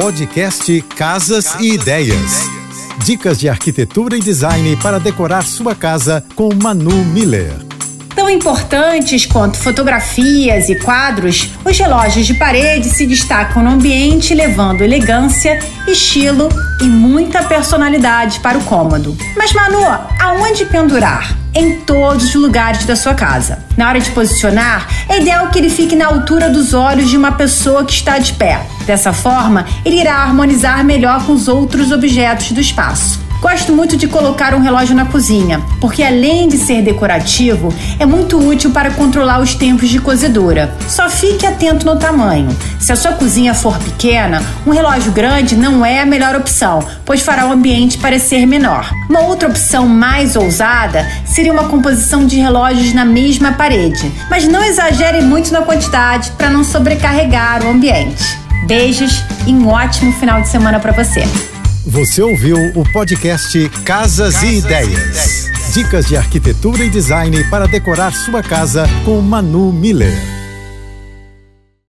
Podcast Casas e Ideias. Dicas de arquitetura e design para decorar sua casa com Manu Miller. Tão importantes quanto fotografias e quadros, os relógios de parede se destacam no ambiente, levando elegância, estilo e muita personalidade para o cômodo. Mas Manu, aonde pendurar? em todos os lugares da sua casa. Na hora de posicionar, é ideal que ele fique na altura dos olhos de uma pessoa que está de pé. Dessa forma, ele irá harmonizar melhor com os outros objetos do espaço. Gosto muito de colocar um relógio na cozinha, porque além de ser decorativo, é muito útil para controlar os tempos de cozedura. Só fique atento no tamanho. Se a sua cozinha for pequena, um relógio grande não é a melhor opção, pois fará o ambiente parecer menor. Uma outra opção mais ousada seria uma composição de relógios na mesma parede, mas não exagere muito na quantidade para não sobrecarregar o ambiente. Beijos e um ótimo final de semana para você. Você ouviu o podcast Casas, Casas e, ideias. e Ideias. Dicas de arquitetura e design para decorar sua casa com Manu Miller.